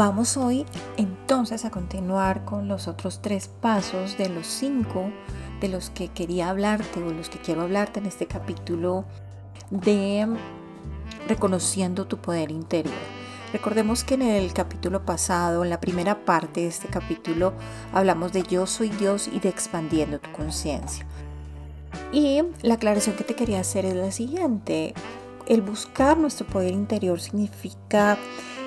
Vamos hoy entonces a continuar con los otros tres pasos de los cinco de los que quería hablarte o los que quiero hablarte en este capítulo de reconociendo tu poder interior. Recordemos que en el capítulo pasado, en la primera parte de este capítulo, hablamos de yo soy Dios y de expandiendo tu conciencia. Y la aclaración que te quería hacer es la siguiente. El buscar nuestro poder interior significa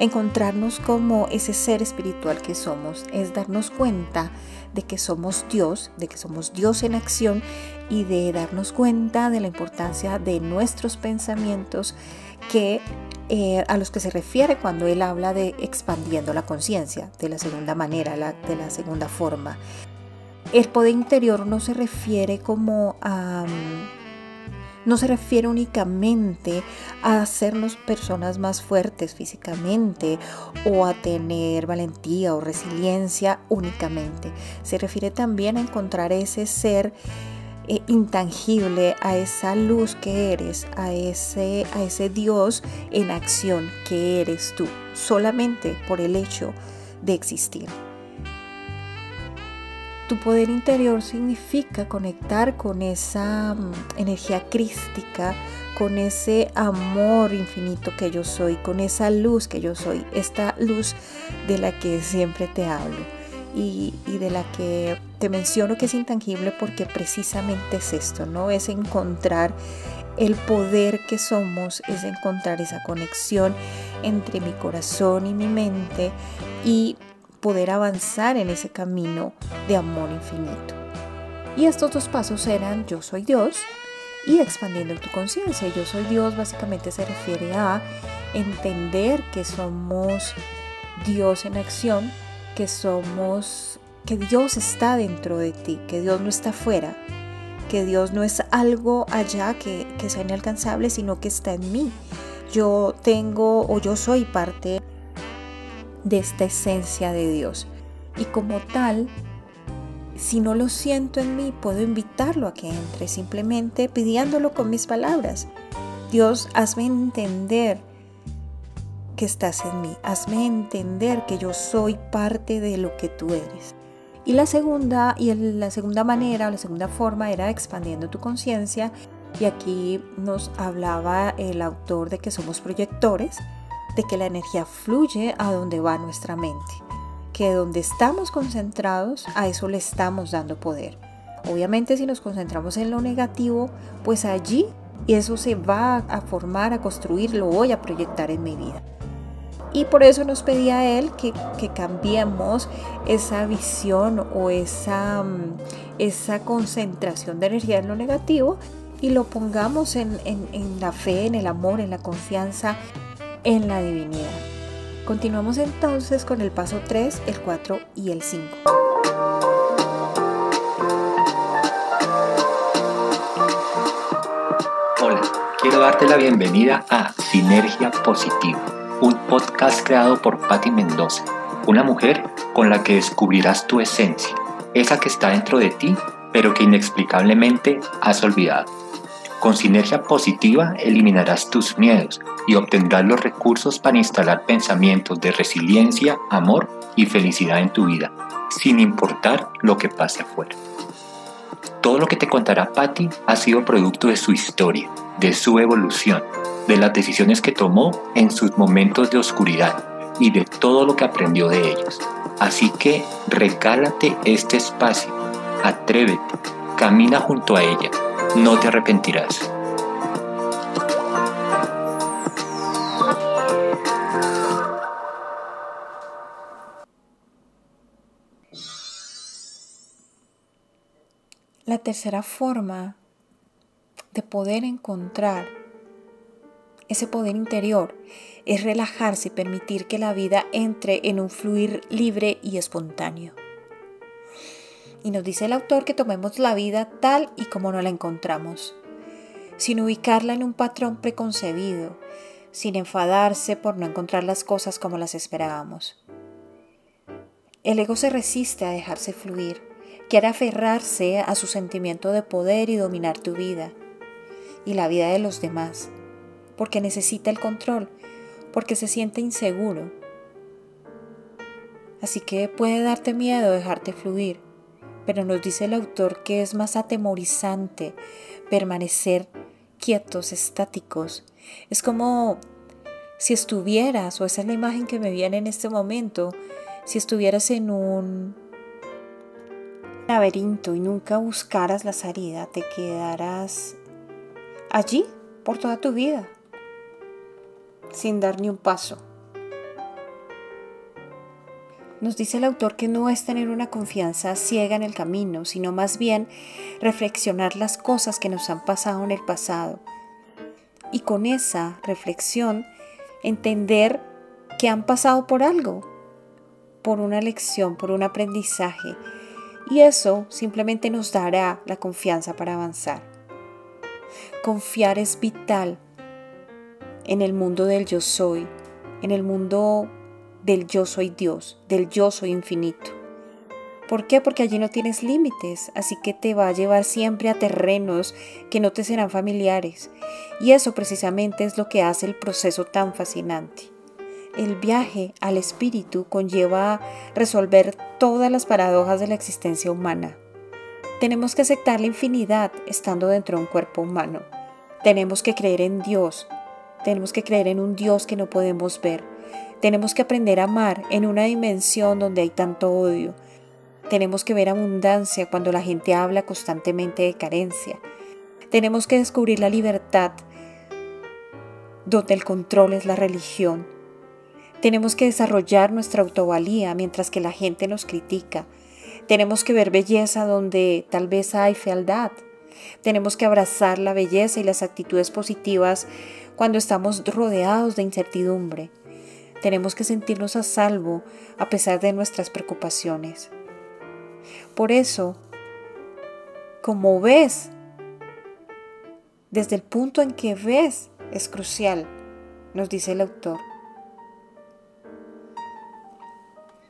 encontrarnos como ese ser espiritual que somos, es darnos cuenta de que somos Dios, de que somos Dios en acción y de darnos cuenta de la importancia de nuestros pensamientos que eh, a los que se refiere cuando él habla de expandiendo la conciencia, de la segunda manera, de la segunda forma. El poder interior no se refiere como a no se refiere únicamente a hacernos personas más fuertes físicamente o a tener valentía o resiliencia únicamente. Se refiere también a encontrar ese ser eh, intangible, a esa luz que eres, a ese, a ese Dios en acción que eres tú, solamente por el hecho de existir. Tu poder interior significa conectar con esa mm, energía crística, con ese amor infinito que yo soy, con esa luz que yo soy, esta luz de la que siempre te hablo y, y de la que te menciono que es intangible porque precisamente es esto, ¿no? Es encontrar el poder que somos, es encontrar esa conexión entre mi corazón y mi mente y poder avanzar en ese camino de amor infinito. Y estos dos pasos eran yo soy Dios y expandiendo tu conciencia. Yo soy Dios básicamente se refiere a entender que somos Dios en acción, que somos, que Dios está dentro de ti, que Dios no está fuera, que Dios no es algo allá que, que sea inalcanzable, sino que está en mí. Yo tengo o yo soy parte de esta esencia de Dios. Y como tal, si no lo siento en mí, puedo invitarlo a que entre, simplemente pidiéndolo con mis palabras. Dios, hazme entender que estás en mí, hazme entender que yo soy parte de lo que tú eres. Y la segunda, y la segunda manera o la segunda forma era expandiendo tu conciencia. Y aquí nos hablaba el autor de que somos proyectores de que la energía fluye a donde va nuestra mente, que donde estamos concentrados, a eso le estamos dando poder. Obviamente si nos concentramos en lo negativo, pues allí eso se va a formar, a construir, lo voy a proyectar en mi vida. Y por eso nos pedía él que, que cambiemos esa visión o esa, mm, esa concentración de energía en lo negativo y lo pongamos en, en, en la fe, en el amor, en la confianza, en la divinidad. Continuamos entonces con el paso 3, el 4 y el 5. Hola, quiero darte la bienvenida a Sinergia Positiva, un podcast creado por Patti Mendoza, una mujer con la que descubrirás tu esencia, esa que está dentro de ti, pero que inexplicablemente has olvidado. Con sinergia positiva eliminarás tus miedos y obtendrás los recursos para instalar pensamientos de resiliencia, amor y felicidad en tu vida, sin importar lo que pase afuera. Todo lo que te contará Patty ha sido producto de su historia, de su evolución, de las decisiones que tomó en sus momentos de oscuridad y de todo lo que aprendió de ellos. Así que regálate este espacio, atrévete, camina junto a ella no te arrepentirás. La tercera forma de poder encontrar ese poder interior es relajarse y permitir que la vida entre en un fluir libre y espontáneo. Y nos dice el autor que tomemos la vida tal y como no la encontramos, sin ubicarla en un patrón preconcebido, sin enfadarse por no encontrar las cosas como las esperábamos. El ego se resiste a dejarse fluir, quiere aferrarse a su sentimiento de poder y dominar tu vida y la vida de los demás, porque necesita el control, porque se siente inseguro. Así que puede darte miedo dejarte fluir, pero nos dice el autor que es más atemorizante permanecer quietos, estáticos. Es como si estuvieras, o esa es la imagen que me viene en este momento, si estuvieras en un laberinto y nunca buscaras la salida, te quedarás allí por toda tu vida, sin dar ni un paso. Nos dice el autor que no es tener una confianza ciega en el camino, sino más bien reflexionar las cosas que nos han pasado en el pasado. Y con esa reflexión entender que han pasado por algo, por una lección, por un aprendizaje. Y eso simplemente nos dará la confianza para avanzar. Confiar es vital en el mundo del yo soy, en el mundo del yo soy Dios, del yo soy infinito. ¿Por qué? Porque allí no tienes límites, así que te va a llevar siempre a terrenos que no te serán familiares. Y eso precisamente es lo que hace el proceso tan fascinante. El viaje al espíritu conlleva resolver todas las paradojas de la existencia humana. Tenemos que aceptar la infinidad estando dentro de un cuerpo humano. Tenemos que creer en Dios. Tenemos que creer en un Dios que no podemos ver tenemos que aprender a amar en una dimensión donde hay tanto odio. Tenemos que ver abundancia cuando la gente habla constantemente de carencia. Tenemos que descubrir la libertad donde el control es la religión. Tenemos que desarrollar nuestra autovalía mientras que la gente nos critica. Tenemos que ver belleza donde tal vez hay fealdad. Tenemos que abrazar la belleza y las actitudes positivas cuando estamos rodeados de incertidumbre. Tenemos que sentirnos a salvo a pesar de nuestras preocupaciones. Por eso, como ves, desde el punto en que ves es crucial, nos dice el autor.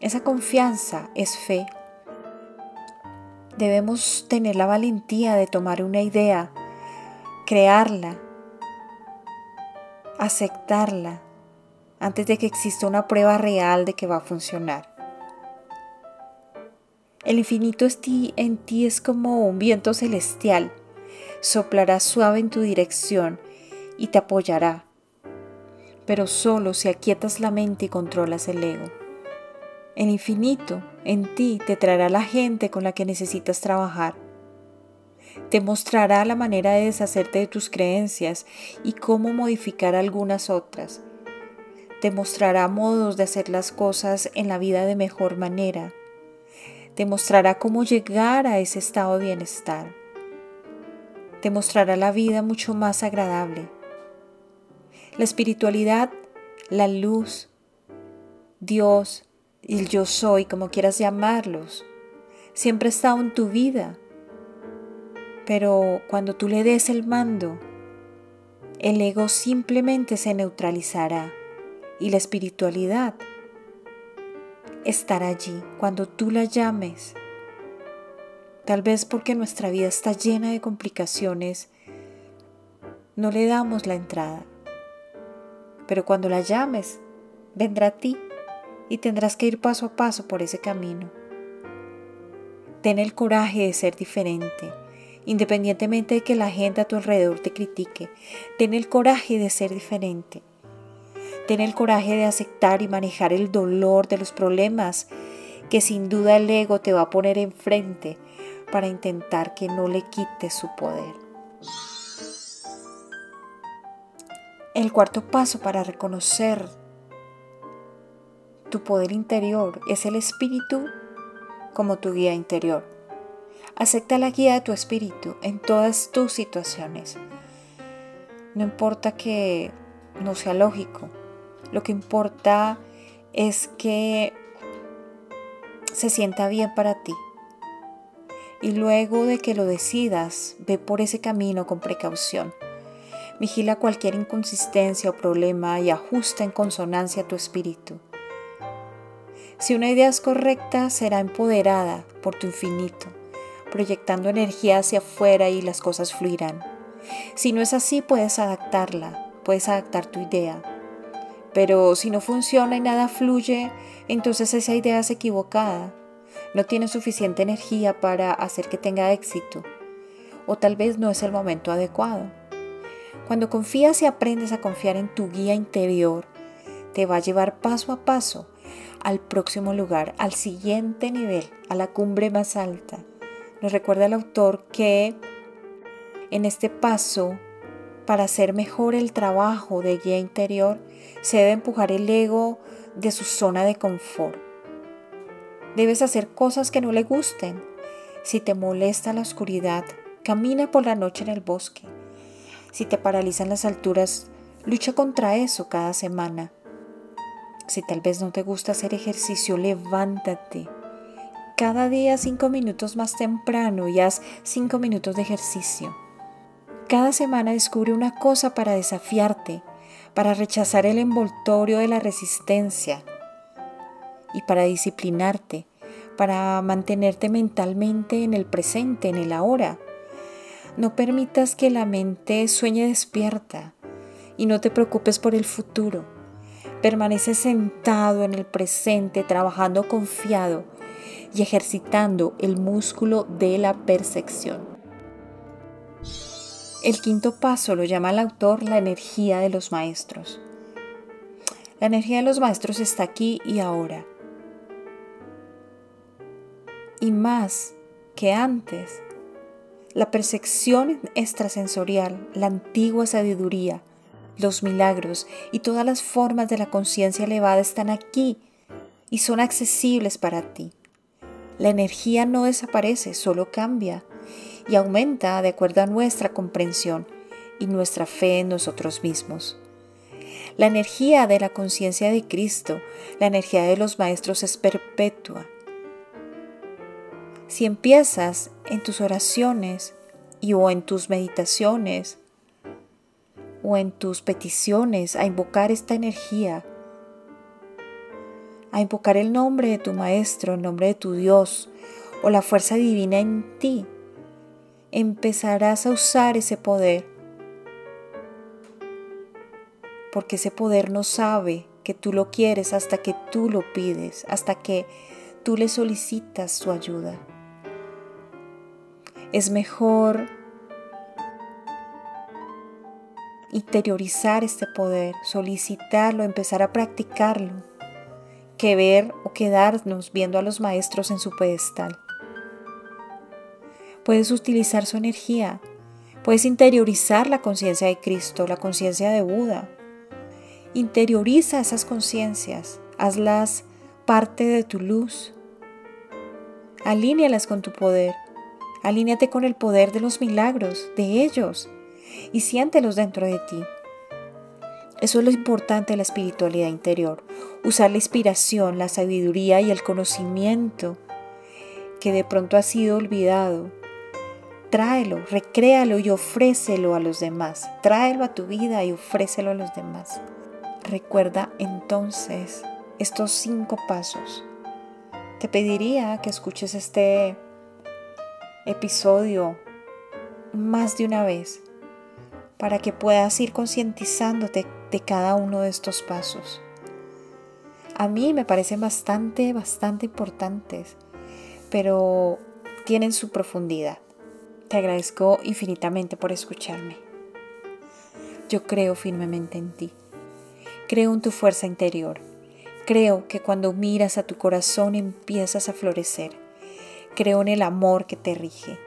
Esa confianza es fe. Debemos tener la valentía de tomar una idea, crearla, aceptarla antes de que exista una prueba real de que va a funcionar. El infinito en ti es como un viento celestial, soplará suave en tu dirección y te apoyará, pero solo si aquietas la mente y controlas el ego. El infinito en ti te traerá la gente con la que necesitas trabajar. Te mostrará la manera de deshacerte de tus creencias y cómo modificar algunas otras te mostrará modos de hacer las cosas en la vida de mejor manera. Te mostrará cómo llegar a ese estado de bienestar. Te mostrará la vida mucho más agradable. La espiritualidad, la luz, Dios, el yo soy, como quieras llamarlos, siempre ha estado en tu vida. Pero cuando tú le des el mando, el ego simplemente se neutralizará y la espiritualidad estará allí cuando tú la llames. Tal vez porque nuestra vida está llena de complicaciones, no le damos la entrada. Pero cuando la llames, vendrá a ti y tendrás que ir paso a paso por ese camino. Ten el coraje de ser diferente, independientemente de que la gente a tu alrededor te critique. Ten el coraje de ser diferente. Ten el coraje de aceptar y manejar el dolor de los problemas que sin duda el ego te va a poner enfrente para intentar que no le quites su poder. El cuarto paso para reconocer tu poder interior es el espíritu como tu guía interior. Acepta la guía de tu espíritu en todas tus situaciones. No importa que no sea lógico, lo que importa es que se sienta bien para ti. Y luego de que lo decidas, ve por ese camino con precaución. Vigila cualquier inconsistencia o problema y ajusta en consonancia tu espíritu. Si una idea es correcta, será empoderada por tu infinito, proyectando energía hacia afuera y las cosas fluirán. Si no es así, puedes adaptarla, puedes adaptar tu idea, Pero si no funciona y nada fluye, entonces esa idea es equivocada. No tiene suficiente energía para hacer que tenga éxito. O tal vez no es el momento adecuado. Cuando confías y aprendes a confiar en tu guía interior, te va a llevar paso a paso al próximo lugar, al siguiente nivel, a la cumbre más alta. Nos recuerda el autor que en este paso, para hacer mejor el trabajo de guía interior, se debe empujar el ego de su zona de confort. Debes hacer cosas que no le gusten. Si te molesta la oscuridad, camina por la noche en el bosque. Si te paralizan las alturas, lucha contra eso cada semana. Si tal vez no te gusta hacer ejercicio, levántate. Cada día cinco minutos más temprano y haz cinco minutos de ejercicio. Cada semana descubre una cosa para desafiarte, para rechazar el envoltorio de la resistencia y para disciplinarte, para mantenerte mentalmente en el presente, en el ahora. No permitas que la mente sueñe despierta y no te preocupes por el futuro. Permanece sentado en el presente, trabajando confiado y ejercitando el músculo de la percepción. El quinto paso lo llama el autor la energía de los maestros. La energía de los maestros está aquí y ahora. Y más que antes, la percepción extrasensorial, la antigua sabiduría, los milagros y todas las formas de la conciencia elevada están aquí y son accesibles para ti. La energía no desaparece, solo cambia y aumenta de acuerdo a nuestra comprensión y nuestra fe en nosotros mismos. La energía de la conciencia de Cristo, la energía de los maestros es perpetua. Si empiezas en tus oraciones y o en tus meditaciones o en tus peticiones a invocar esta energía, a invocar el nombre de tu Maestro, el nombre de tu Dios o la fuerza divina en ti, empezarás a usar ese poder. Porque ese poder no sabe que tú lo quieres hasta que tú lo pides, hasta que tú le solicitas su ayuda. Es mejor interiorizar este poder, solicitarlo, empezar a practicarlo, que ver o quedarnos viendo a los maestros en su pedestal. Puedes utilizar su energía, puedes interiorizar la conciencia de Cristo, la conciencia de Buda. Interioriza esas conciencias, hazlas parte de tu luz. Alínealas con tu poder. Alíneate con el poder de los milagros, de ellos, y siéntelos dentro de ti. Eso es lo importante de la espiritualidad interior, usar la inspiración, la sabiduría y el conocimiento que de pronto ha sido olvidado. Tráelo, recréalo y ofrécelo a los demás. Tráelo a tu vida y ofrécelo a los demás. Recuerda entonces estos cinco pasos. Te pediría que escuches este episodio más de una vez para que puedas ir concientizándote de cada uno de estos pasos. A mí me parecen bastante, bastante importantes, pero tienen su profundidad. Te agradezco infinitamente por escucharme. Yo creo firmemente en ti. Creo en tu fuerza interior. Creo que cuando miras a tu corazón empiezas a florecer. Creo en el amor que te rige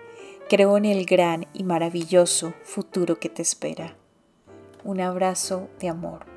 Creo en el gran y maravilloso futuro que te espera. Un abrazo de amor.